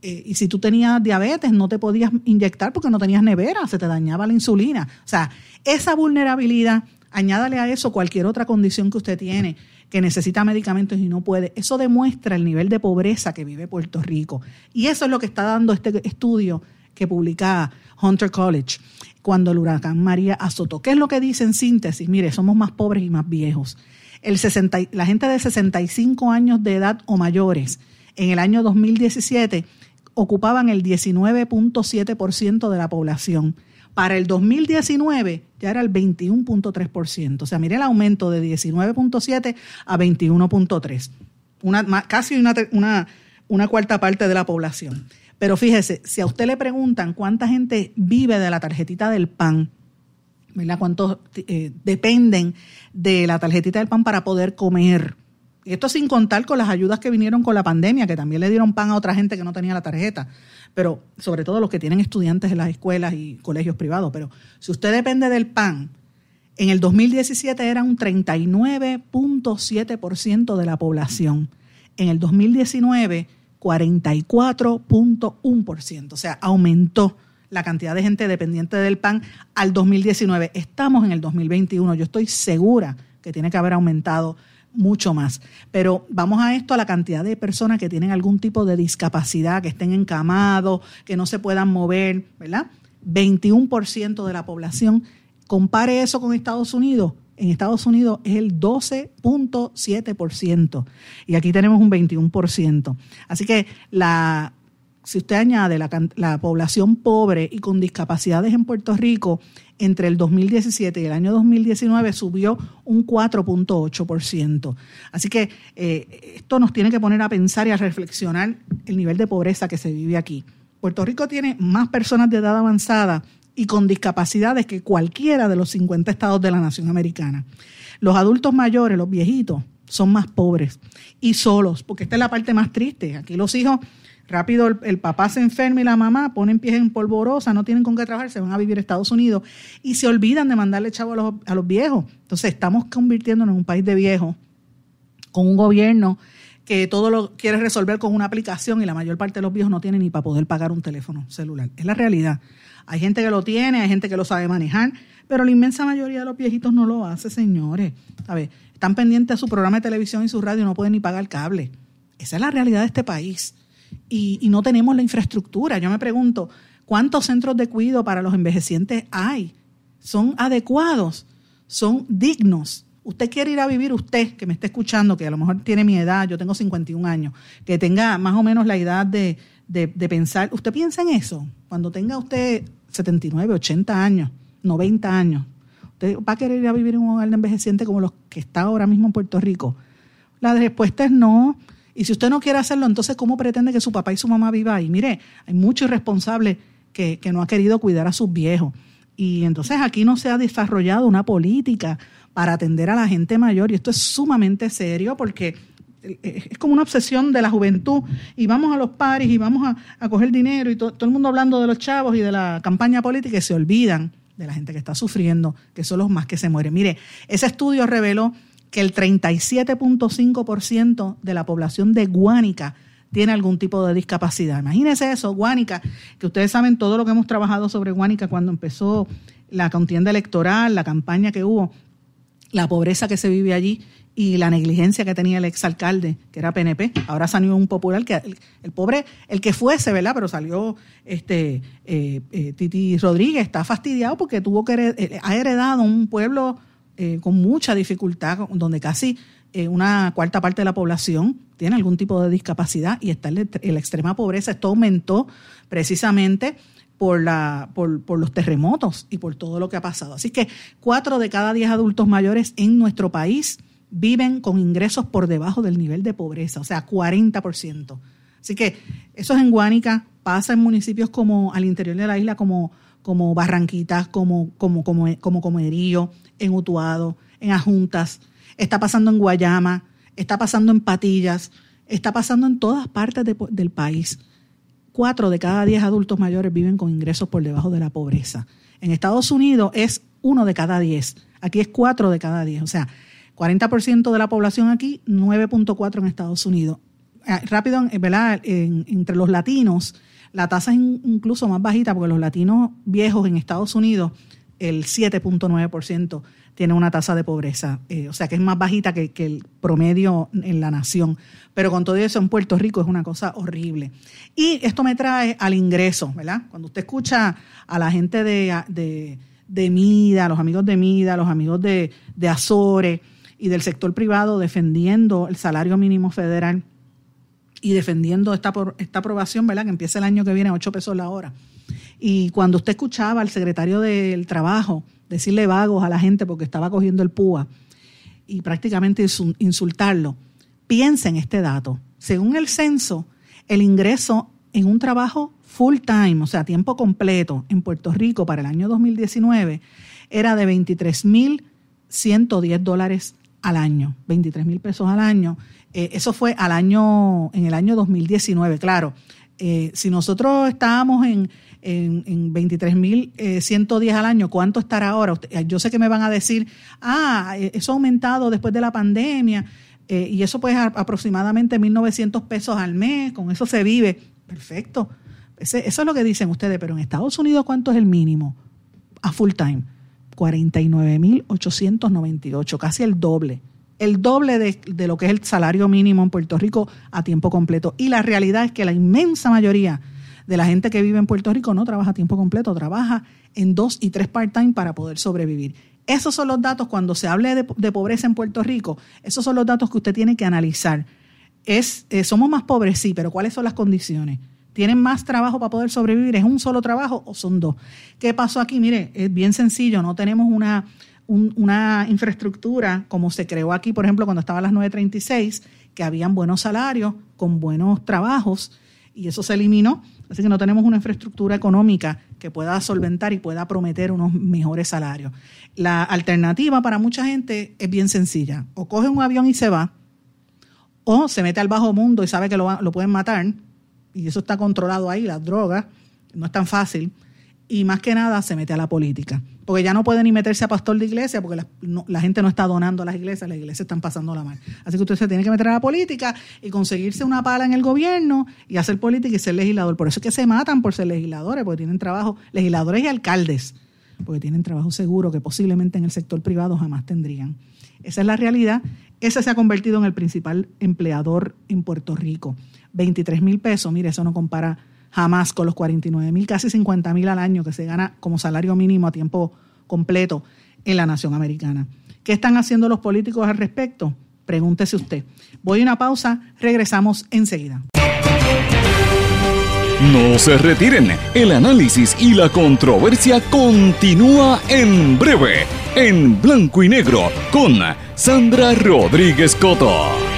Eh, y si tú tenías diabetes, no te podías inyectar porque no tenías nevera, se te dañaba la insulina. O sea, esa vulnerabilidad, añádale a eso cualquier otra condición que usted tiene, que necesita medicamentos y no puede. Eso demuestra el nivel de pobreza que vive Puerto Rico. Y eso es lo que está dando este estudio que publica Hunter College cuando el huracán María azotó. ¿Qué es lo que dice en síntesis? Mire, somos más pobres y más viejos. El 60, la gente de 65 años de edad o mayores en el año 2017 ocupaban el 19.7% de la población. Para el 2019 ya era el 21.3%. O sea, mire el aumento de 19.7 a 21.3. Una, casi una, una, cuarta parte de la población. Pero fíjese, si a usted le preguntan cuánta gente vive de la tarjetita del PAN, ¿verdad? ¿Cuántos eh, dependen de la tarjetita del PAN para poder comer? Esto sin contar con las ayudas que vinieron con la pandemia, que también le dieron pan a otra gente que no tenía la tarjeta, pero sobre todo los que tienen estudiantes en las escuelas y colegios privados. Pero si usted depende del PAN, en el 2017 era un 39.7% de la población. En el 2019 44.1%, o sea, aumentó la cantidad de gente dependiente del PAN al 2019. Estamos en el 2021, yo estoy segura que tiene que haber aumentado mucho más. Pero vamos a esto, a la cantidad de personas que tienen algún tipo de discapacidad, que estén encamados, que no se puedan mover, ¿verdad? 21% de la población. Compare eso con Estados Unidos, en Estados Unidos es el 12.7% y aquí tenemos un 21%. Así que la, si usted añade la, la, población pobre y con discapacidades en Puerto Rico, entre el 2017 y el año 2019 subió un 4.8%. Así que eh, esto nos tiene que poner a pensar y a reflexionar el nivel de pobreza que se vive aquí. Puerto Rico tiene más personas de edad avanzada y con discapacidades que cualquiera de los 50 estados de la nación americana. Los adultos mayores, los viejitos, son más pobres y solos, porque esta es la parte más triste. Aquí los hijos, rápido el, papá se enferma y la mamá ponen pies en polvorosa, no tienen con qué trabajar, se van a vivir a Estados Unidos y se olvidan de mandarle chavo a los, a los viejos. Entonces estamos convirtiéndonos en un país de viejos con un gobierno que todo lo quiere resolver con una aplicación y la mayor parte de los viejos no tienen ni para poder pagar un teléfono celular. Es la realidad. Hay gente que lo tiene, hay gente que lo sabe manejar, pero la inmensa mayoría de los viejitos no lo hace, señores. ver, Están pendientes de su programa de televisión y su radio no pueden ni pagar cable. Esa es la realidad de este país. Y, y no tenemos la infraestructura. Yo me pregunto, ¿cuántos centros de cuidado para los envejecientes hay? ¿Son adecuados? ¿Son dignos? Usted quiere ir a vivir, usted que me está escuchando, que a lo mejor tiene mi edad, yo tengo 51 años, que tenga más o menos la edad de, de, pensar, usted piensa en eso, cuando tenga usted 79, 80 años, 90 años, ¿usted va a querer ir a vivir en un hogar de envejeciente como los que está ahora mismo en Puerto Rico? La respuesta es no. Y si usted no quiere hacerlo, entonces ¿cómo pretende que su papá y su mamá vivan ahí? Mire, hay muchos irresponsables que, que no ha querido cuidar a sus viejos. Y entonces aquí no se ha desarrollado una política para atender a la gente mayor. Y esto es sumamente serio porque es como una obsesión de la juventud y vamos a los paris y vamos a, coger dinero y todo el mundo hablando de los chavos y de la campaña política y se olvidan de la gente que está sufriendo, que son los más que se mueren. Mire, ese estudio reveló que el 37.5% de la población de Guánica tiene algún tipo de discapacidad. Imagínense eso, Guánica, que ustedes saben todo lo que hemos trabajado sobre Guánica cuando empezó la contienda electoral, la campaña que hubo, la pobreza que se vive allí y la negligencia que tenía el exalcalde, que era PNP. Ahora salió un popular que el, pobre, el que fuese, ¿verdad? Pero salió este eh, eh, Titi Rodríguez, está fastidiado porque tuvo que eh, ha heredado un pueblo con mucha dificultad, donde casi una cuarta parte de la población tiene algún tipo de discapacidad y está en la extrema pobreza. Esto aumentó precisamente por, la, por, por, los terremotos y por todo lo que ha pasado. Así que cuatro de cada diez adultos mayores en nuestro país viven con ingresos por debajo del nivel de pobreza, o sea, 40%. O Así que eso es en Guánica, pasa en municipios como al interior de la isla, como, como Barranquitas, como, como, como, como Comerío, en Utuado, en Ajuntas, está pasando en Guayama, está pasando en Patillas, está pasando en todas partes del país. Cuatro de cada diez adultos mayores viven con ingresos por debajo de la pobreza. En Estados Unidos es uno de cada diez. Aquí es cuatro de cada diez. O sea, 40% de la población aquí, 9.4 en Estados Unidos. Ah, rápido, ¿verdad? entre los latinos, la tasa es incluso más bajita porque los latinos viejos en Estados Unidos, el 7.9% tiene una tasa de pobreza, eh, o sea que es más bajita que, el promedio en la nación. Pero con todo eso en Puerto Rico es una cosa horrible. Y esto me trae al ingreso, ¿verdad? Cuando usted escucha a la gente de, de, Mida, los amigos de Mida, los amigos de, de Azores y del sector privado defendiendo el salario mínimo federal y defendiendo esta, esta aprobación, ¿verdad? Que empieza el año que viene a 8 pesos la hora. Y cuando usted escuchaba al secretario del Trabajo, decirle vagos a la gente porque estaba cogiendo el púa y prácticamente insultarlo. Piensa en este dato. Según el censo, el ingreso en un trabajo full time, o sea, tiempo completo en Puerto Rico para el año 2019 era de 23.110 dólares al año, 23 mil pesos al año. Eh, eso fue al año, en el año 2019, claro. Eh, si nosotros estábamos en en, en 23.110 eh, al año, ¿cuánto estará ahora? Yo sé que me van a decir, ah, eso ha aumentado después de la pandemia y eso pues aproximadamente 1.900 pesos al mes, con eso se vive. Perfecto. eso es lo que dicen ustedes, pero en Estados Unidos, ¿cuánto es el mínimo a full time? 49.898, casi el doble el doble de, de, lo que es el salario mínimo en Puerto Rico a tiempo completo. Y la realidad es que la inmensa mayoría de la gente que vive en Puerto Rico no trabaja a tiempo completo, trabaja en dos y tres part-time para poder sobrevivir. Esos son los datos, cuando se hable de, pobreza en Puerto Rico, esos son los datos que usted tiene que analizar. Es, eh, somos más pobres, sí, pero ¿cuáles son las condiciones? ¿Tienen más trabajo para poder sobrevivir? ¿Es un solo trabajo o son dos? ¿Qué pasó aquí? Mire, es bien sencillo, no tenemos una, una infraestructura como se creó aquí, por ejemplo, cuando estaba las 936, que habían buenos salarios, con buenos trabajos, y eso se eliminó Así que no tenemos una infraestructura económica que pueda solventar y pueda prometer unos mejores salarios. La alternativa para mucha gente es bien sencilla. O coge un avión y se va, o se mete al bajo mundo y sabe que lo, lo pueden matar, y eso está controlado ahí, las drogas, no es tan fácil y más que nada se mete a la política. Porque ya no puede ni meterse a pastor de iglesia porque la, gente no está donando a las iglesias, las iglesias están pasando la mano. Así que usted se tiene que meter a la política y conseguirse una pala en el gobierno y hacer política y ser legislador. Por eso es que se matan por ser legisladores, porque tienen trabajo, legisladores y alcaldes, porque tienen trabajo seguro que posiblemente en el sector privado jamás tendrían. Esa es la realidad. Ese se ha convertido en el principal empleador en Puerto Rico. 23 mil pesos, mire, eso no compara jamás con los 49 mil, casi 50 mil al año que se gana como salario mínimo a tiempo completo en la nación americana. ¿Qué están haciendo los políticos al respecto? Pregúntese usted. Voy a una pausa, regresamos enseguida. No se retiren, el análisis y la controversia continúa en breve, en blanco y negro, con Sandra Rodríguez Coto.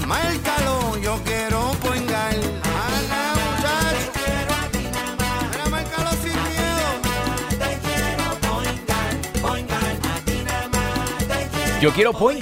yo quiero poingar. Ana, muchacho. Te quiero poingar, poingar. Yo quiero point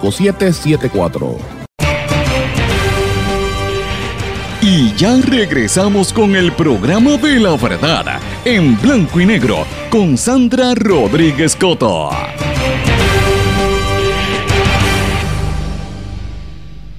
5774. Y ya regresamos con el programa de la verdad en blanco y negro con Sandra Rodríguez Coto.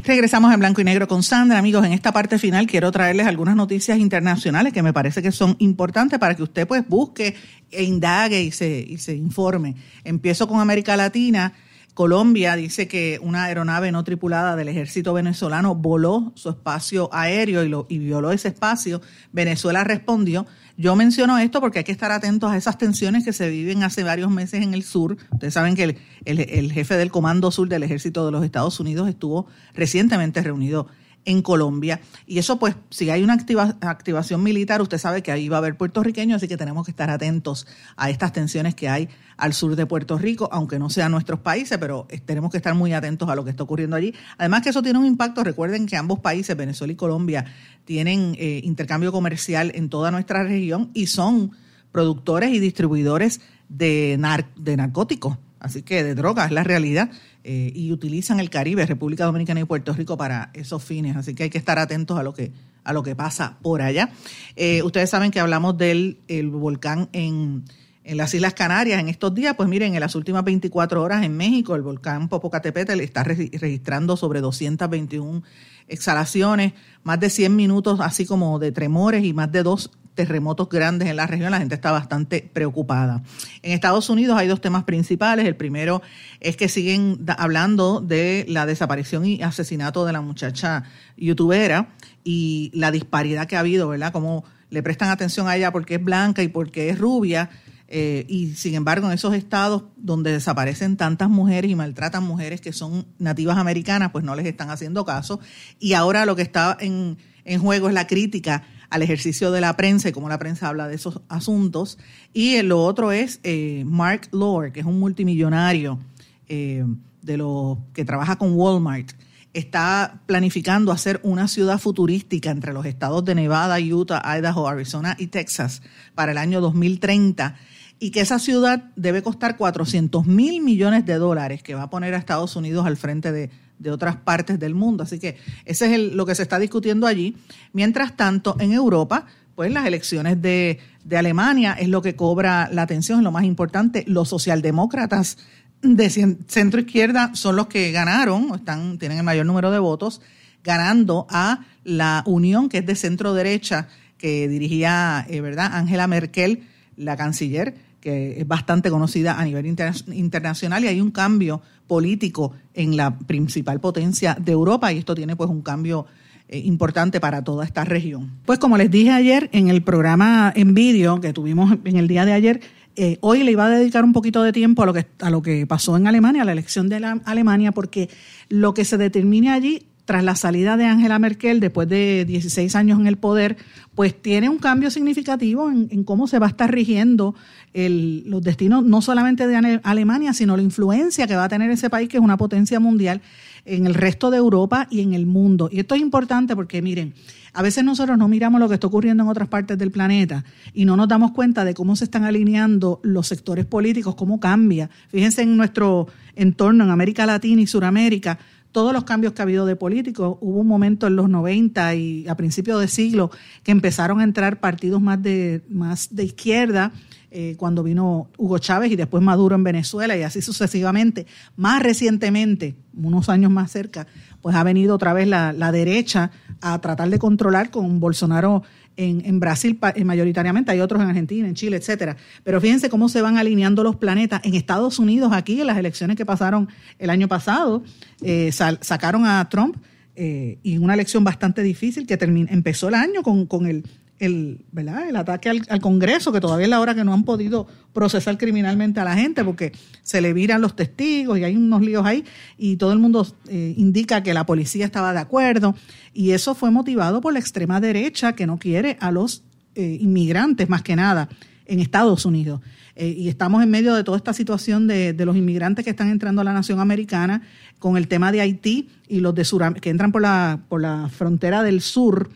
Regresamos en blanco y negro con Sandra. Amigos, en esta parte final quiero traerles algunas noticias internacionales que me parece que son importantes para que usted pues busque e indague y se, y se informe. Empiezo con América Latina. Colombia dice que una aeronave no tripulada del ejército venezolano voló su espacio aéreo y, lo, y violó ese espacio. Venezuela respondió. Yo menciono esto porque hay que estar atentos a esas tensiones que se viven hace varios meses en el sur. Ustedes saben que el, el, el jefe del Comando Sur del Ejército de los Estados Unidos estuvo recientemente reunido en Colombia. Y eso, pues, si hay una activa, activación militar, usted sabe que ahí va a haber puertorriqueños, así que tenemos que estar atentos a estas tensiones que hay al sur de Puerto Rico, aunque no sean nuestros países, pero tenemos que estar muy atentos a lo que está ocurriendo allí. Además que eso tiene un impacto, recuerden que ambos países, Venezuela y Colombia, tienen eh, intercambio comercial en toda nuestra región y son productores y distribuidores de, de narcóticos, así que de drogas, es la realidad. Eh, y utilizan el Caribe, República Dominicana y Puerto Rico para esos fines. Así que hay que estar atentos a lo que, a lo que pasa por allá. Eh, ustedes saben que hablamos del el volcán en, en, las Islas Canarias en estos días. Pues miren, en las últimas 24 horas en México, el volcán Popocatépetl está registrando sobre 221 exhalaciones, más de 100 minutos así como de tremores y más de dos terremotos grandes en la región, la gente está bastante preocupada. En Estados Unidos hay dos temas principales. El primero es que siguen hablando de la desaparición y asesinato de la muchacha youtubera y la disparidad que ha habido, ¿verdad? Como le prestan atención a ella porque es blanca y porque es rubia. Eh, y sin embargo, en esos estados donde desaparecen tantas mujeres y maltratan mujeres que son nativas americanas, pues no les están haciendo caso. Y ahora lo que está en, en juego es la crítica al ejercicio de la prensa y cómo la prensa habla de esos asuntos. Y lo otro es eh, Mark Lord, que es un multimillonario eh, de los que trabaja con Walmart. Está planificando hacer una ciudad futurística entre los estados de Nevada, Utah, Idaho, Arizona y Texas para el año 2030 y que esa ciudad debe costar 400 mil millones de dólares que va a poner a Estados Unidos al frente de, de otras partes del mundo. Así que ese es lo que se está discutiendo allí. Mientras tanto, en Europa, pues las elecciones de, de Alemania es lo que cobra la atención, es lo más importante. Los socialdemócratas de centro izquierda son los que ganaron, están, tienen el mayor número de votos, ganando a la Unión, que es de centro derecha, que dirigía, eh, ¿verdad?, Angela Merkel, la canciller que es bastante conocida a nivel internacional y hay un cambio político en la principal potencia de Europa y esto tiene pues un cambio eh, importante para toda esta región. Pues como les dije ayer en el programa en vídeo que tuvimos en el día de ayer, eh, hoy le iba a dedicar un poquito de tiempo a lo que a lo que pasó en Alemania, a la elección de la Alemania, porque lo que se determine allí tras la salida de Angela Merkel después de 16 años en el poder, pues tiene un cambio significativo en, cómo se va a estar rigiendo el, los destinos no solamente de Alemania, sino la influencia que va a tener ese país, que es una potencia mundial, en el resto de Europa y en el mundo. Y esto es importante porque, miren, a veces nosotros no miramos lo que está ocurriendo en otras partes del planeta y no nos damos cuenta de cómo se están alineando los sectores políticos, cómo cambia. Fíjense en nuestro entorno, en América Latina y Sudamérica, todos los cambios que ha habido de políticos. Hubo un momento en los 90 y a principios de siglo que empezaron a entrar partidos más de, más de izquierda, eh, cuando vino Hugo Chávez y después Maduro en Venezuela y así sucesivamente. Más recientemente, unos años más cerca, pues ha venido otra vez la, la derecha a tratar de controlar con Bolsonaro en, Brasil eh, mayoritariamente, hay otros en Argentina, en Chile, etcétera. Pero fíjense cómo se van alineando los planetas. En Estados Unidos, aquí, en las elecciones que pasaron el año pasado, eh, sacaron a Trump eh, y una elección bastante difícil que empezó el año con, el, el, ¿verdad? el ataque al, al, Congreso, que todavía es la hora que no han podido procesar criminalmente a la gente porque se le viran los testigos y hay unos líos ahí y todo el mundo eh, indica que la policía estaba de acuerdo y eso fue motivado por la extrema derecha que no quiere a los eh, inmigrantes más que nada en Estados Unidos. Eh, y estamos en medio de toda esta situación de, de, los inmigrantes que están entrando a la nación americana con el tema de Haití y los de Sur, que entran por la, por la frontera del sur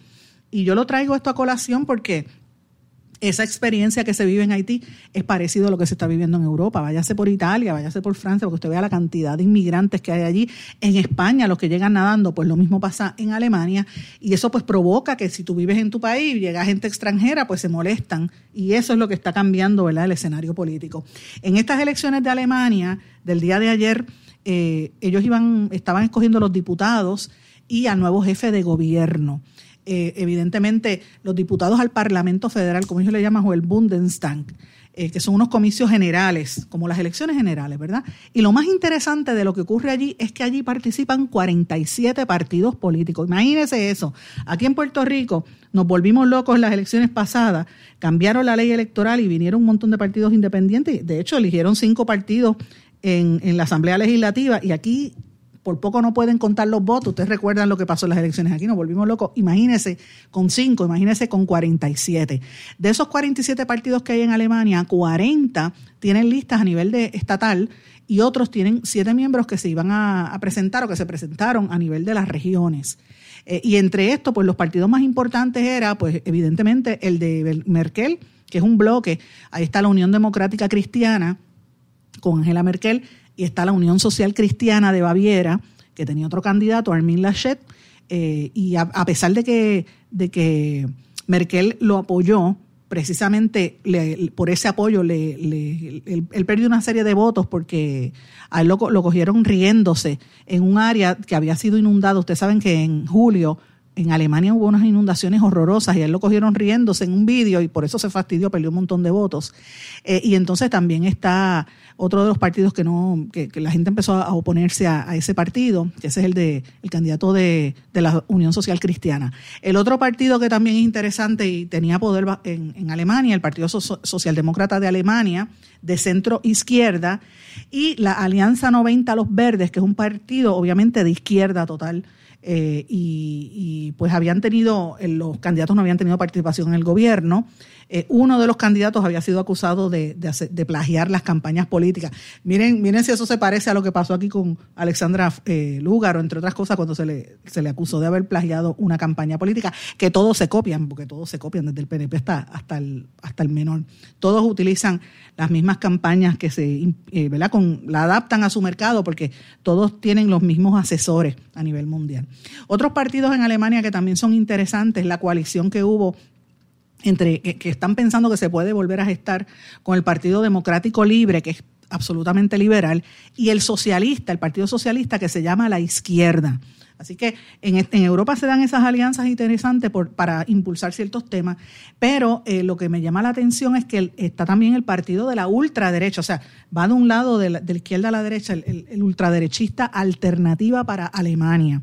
y yo lo traigo esto a colación porque esa experiencia que se vive en Haití es parecido a lo que se está viviendo en Europa. Váyase por Italia, váyase por Francia, porque usted vea la cantidad de inmigrantes que hay allí. En España, los que llegan nadando, pues lo mismo pasa en Alemania. Y eso pues provoca que si tú vives en tu país y llega gente extranjera, pues se molestan. Y eso es lo que está cambiando, ¿verdad?, el escenario político. En estas elecciones de Alemania, del día de ayer, eh, ellos iban, estaban escogiendo los diputados y al nuevo jefe de gobierno. Eh, evidentemente los diputados al Parlamento Federal, como ellos le llaman, o el Bundestag, eh, que son unos comicios generales, como las elecciones generales, ¿verdad? Y lo más interesante de lo que ocurre allí es que allí participan 47 partidos políticos. Imagínense eso. Aquí en Puerto Rico nos volvimos locos en las elecciones pasadas, cambiaron la ley electoral y vinieron un montón de partidos independientes. De hecho, eligieron cinco partidos en, en la Asamblea Legislativa y aquí por poco no pueden contar los votos. Ustedes recuerdan lo que pasó en las elecciones aquí, nos volvimos locos. Imagínense con 5, imagínense con 47. De esos 47 partidos que hay en Alemania, 40 tienen listas a nivel de estatal y otros tienen siete miembros que se iban a, presentar o que se presentaron a nivel de las regiones. Eh, y entre estos, pues los partidos más importantes era, pues evidentemente, el de Merkel, que es un bloque. Ahí está la Unión Democrática Cristiana con Angela Merkel y está la Unión Social Cristiana de Baviera, que tenía otro candidato, Armin Laschet, eh, y a, pesar de que, de que Merkel lo apoyó, precisamente por ese apoyo le, él, perdió una serie de votos porque a él lo, lo cogieron riéndose en un área que había sido inundado. Ustedes saben que en julio en Alemania hubo unas inundaciones horrorosas y a él lo cogieron riéndose en un vídeo y por eso se fastidió, perdió un montón de votos. Eh, y entonces también está otro de los partidos que no, que, la gente empezó a oponerse a, ese partido, que ese es el de el candidato de, la Unión Social Cristiana. El otro partido que también es interesante y tenía poder en, en Alemania, el Partido Socialdemócrata de Alemania, de centro izquierda, y la Alianza 90 Los Verdes, que es un partido obviamente de izquierda total eh, y, pues habían tenido, eh, los candidatos no habían tenido participación en el gobierno. Eh, uno de los candidatos había sido acusado de, plagiar las campañas políticas. Miren, miren si eso se parece a lo que pasó aquí con Alexandra Lúgaro, entre otras cosas, cuando se le, acusó de haber plagiado una campaña política, que todos se copian, porque todos se copian, desde el PNP hasta, el, hasta el menor. Todos utilizan las mismas campañas que se, ¿verdad? Con, la adaptan a su mercado, porque todos tienen los mismos asesores a nivel mundial. Otros partidos en Alemania que también son interesantes, la coalición que hubo entre que, están pensando que se puede volver a gestar con el Partido Democrático Libre, que es absolutamente liberal, y el socialista, el Partido Socialista que se llama la izquierda. Así que en, Europa se dan esas alianzas interesantes para impulsar ciertos temas, pero eh, lo que me llama la atención es que está también el partido de la ultraderecha, o sea, va de un lado de la, izquierda a la derecha, el ultraderechista Alternativa para Alemania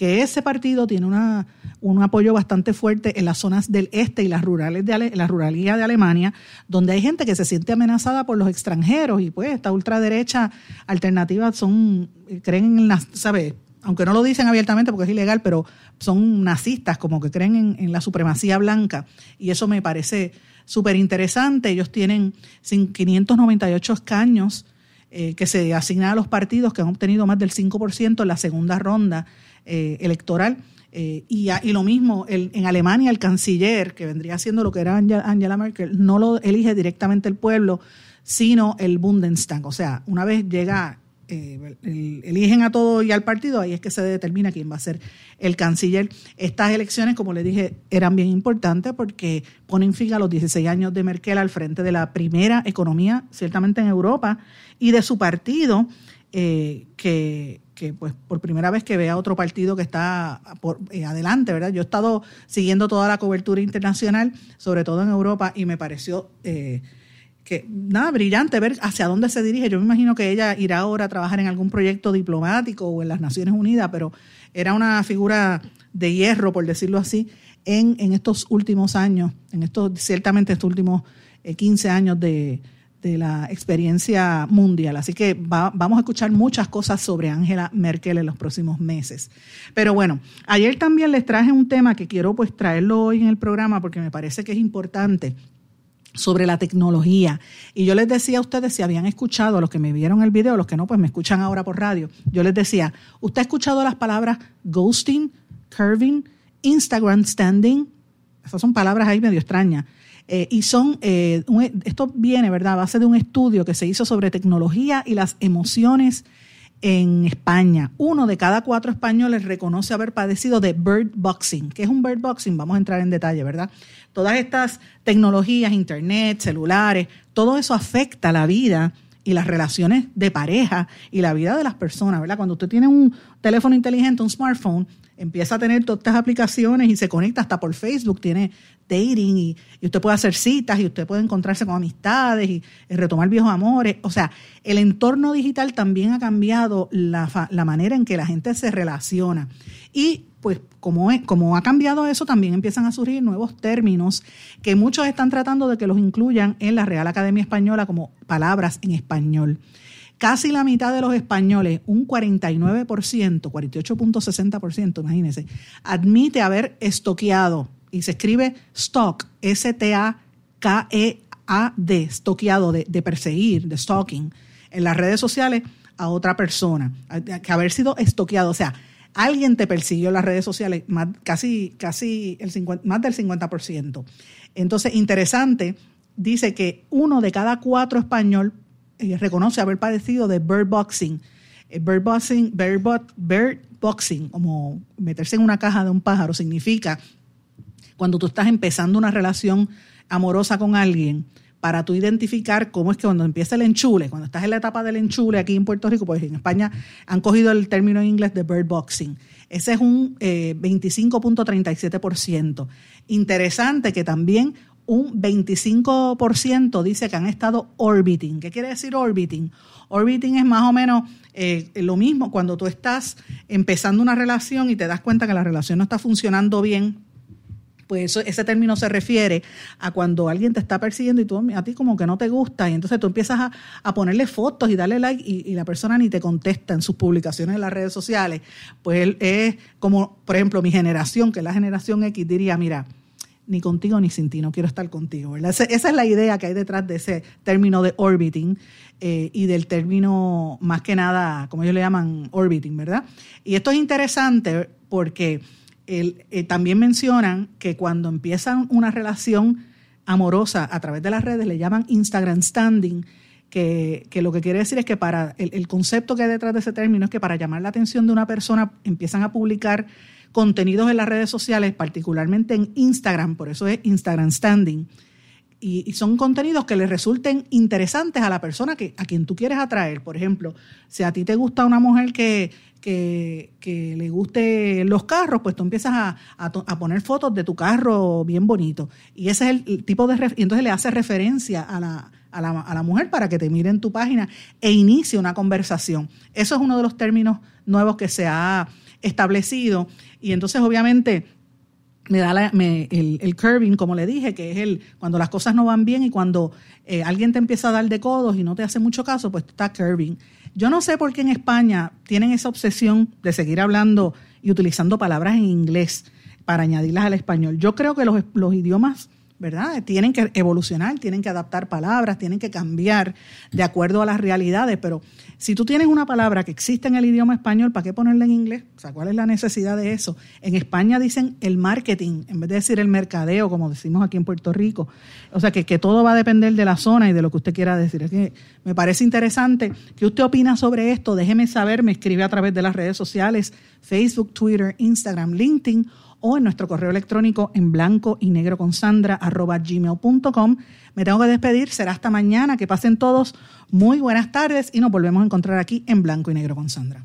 que ese partido tiene una, un apoyo bastante fuerte en las zonas del este y las rurales de la ruralía de Alemania, donde hay gente que se siente amenazada por los extranjeros y pues esta ultraderecha alternativa son, creen en las, ¿sabes? Aunque no lo dicen abiertamente porque es ilegal, pero son nazistas, como que creen en, la supremacía blanca. Y eso me parece súper interesante. Ellos tienen 598 escaños eh, que se asignan a los partidos que han obtenido más del 5% en la segunda ronda eh, electoral. Eh, y, lo mismo, en Alemania el canciller, que vendría siendo lo que era Angela Merkel, no lo elige directamente el pueblo, sino el Bundestag. O sea, una vez llega, eh, eligen a todo y al partido, ahí es que se determina quién va a ser el canciller. Estas elecciones, como le dije, eran bien importantes porque ponen fin a los 16 años de Merkel al frente de la primera economía, ciertamente en Europa, y de su partido, que que pues por primera vez que vea otro partido que está por, eh, adelante, ¿verdad? Yo he estado siguiendo toda la cobertura internacional, sobre todo en Europa, y me pareció eh, que nada, brillante ver hacia dónde se dirige. Yo me imagino que ella irá ahora a trabajar en algún proyecto diplomático o en las Naciones Unidas, pero era una figura de hierro, por decirlo así, en, en estos últimos años, en estos, ciertamente estos últimos 15 eh, años de, de la experiencia mundial. Así que vamos a escuchar muchas cosas sobre Angela Merkel en los próximos meses. Pero bueno, ayer también les traje un tema que quiero pues traerlo hoy en el programa porque me parece que es importante sobre la tecnología. Y yo les decía a ustedes, si habían escuchado, los que me vieron el video, los que no, pues me escuchan ahora por radio, yo les decía, ¿usted ha escuchado las palabras ghosting, curving, Instagram standing? Esas son palabras ahí medio extrañas. Eh, y son, eh, esto viene, ¿verdad?, a base de un estudio que se hizo sobre tecnología y las emociones en España. Uno de cada cuatro españoles reconoce haber padecido de bird boxing. ¿Qué es un bird boxing? Vamos a entrar en detalle, ¿verdad? Todas estas tecnologías, internet, celulares, todo eso afecta la vida y las relaciones de pareja y la vida de las personas, ¿verdad? Cuando usted tiene un teléfono inteligente, un smartphone, empieza a tener todas estas aplicaciones y se conecta hasta por Facebook, tiene dating y, usted puede hacer citas y usted puede encontrarse con amistades y, retomar viejos amores. O sea, el entorno digital también ha cambiado la, la manera en que la gente se relaciona. Y pues como, como ha cambiado eso, también empiezan a surgir nuevos términos que muchos están tratando de que los incluyan en la Real Academia Española como palabras en español. Casi la mitad de los españoles, un 49%, 48.60%, imagínense, admite haber estoqueado, y se escribe stock, S-T-A-K-E-A-D, estoqueado, de, perseguir, de stalking, en las redes sociales a otra persona, que haber sido estoqueado, o sea, alguien te persiguió en las redes sociales, casi, casi el 50, más del 50%. Entonces, interesante, dice que uno de cada cuatro español eh, reconoce haber padecido de bird boxing. Eh, bird boxing, bird, bird boxing, como meterse en una caja de un pájaro, significa cuando tú estás empezando una relación amorosa con alguien, para tú identificar cómo es que cuando empieza el enchule, cuando estás en la etapa del enchule aquí en Puerto Rico, pues en España han cogido el término en inglés de bird boxing. Ese es un 25.37%. Eh, Interesante que también un 25% dice que han estado orbiting. ¿Qué quiere decir orbiting? Orbiting es más o menos eh, lo mismo cuando tú estás empezando una relación y te das cuenta que la relación no está funcionando bien pues ese término se refiere a cuando alguien te está persiguiendo y tú a ti como que no te gusta y entonces tú empiezas a, ponerle fotos y darle like y, la persona ni te contesta en sus publicaciones en las redes sociales, pues es como, por ejemplo, mi generación, que es la generación X, diría, mira, ni contigo ni sin ti, no quiero estar contigo. Esa, es la idea que hay detrás de ese término de orbiting eh, y del término más que nada, como ellos le llaman, orbiting, ¿verdad? Y esto es interesante porque eh, también mencionan que cuando empiezan una relación amorosa a través de las redes le llaman Instagram standing, que, lo que quiere decir es que para el, el, concepto que hay detrás de ese término es que para llamar la atención de una persona empiezan a publicar contenidos en las redes sociales, particularmente en Instagram, por eso es Instagram standing y, son contenidos que le resulten interesantes a la persona que, a quien tú quieres atraer. Por ejemplo, si a ti te gusta una mujer que, que, le guste los carros, pues tú empiezas a, a, poner fotos de tu carro bien bonito. Y ese es el, tipo de... Y entonces le hace referencia a la, a, la, a la mujer para que te mire en tu página e inicie una conversación. Eso es uno de los términos nuevos que se ha establecido. Y entonces, obviamente me da el, el, curving, como le dije, que es el cuando las cosas no van bien y cuando eh, alguien te empieza a dar de codos y no te hace mucho caso, pues está curving. Yo no sé por qué en España tienen esa obsesión de seguir hablando y utilizando palabras en inglés para añadirlas al español. Yo creo que los, los idiomas ¿verdad? Tienen que evolucionar, tienen que adaptar palabras, tienen que cambiar de acuerdo a las realidades, pero si tú tienes una palabra que existe en el idioma español, ¿para qué ponerla en inglés? O sea, ¿cuál es la necesidad de eso? En España dicen el marketing, en vez de decir el mercadeo, como decimos aquí en Puerto Rico. O sea, que, que todo va a depender de la zona y de lo que usted quiera decir. Es que me parece interesante. ¿Qué usted opina sobre esto? Déjeme saber, me escribe a través de las redes sociales, Facebook, Twitter, Instagram, LinkedIn o en nuestro correo electrónico en blanco y negro con sandra arroba gmail.com. Me tengo que despedir, será hasta mañana, que pasen todos muy buenas tardes y nos volvemos a encontrar aquí en blanco y negro con Sandra.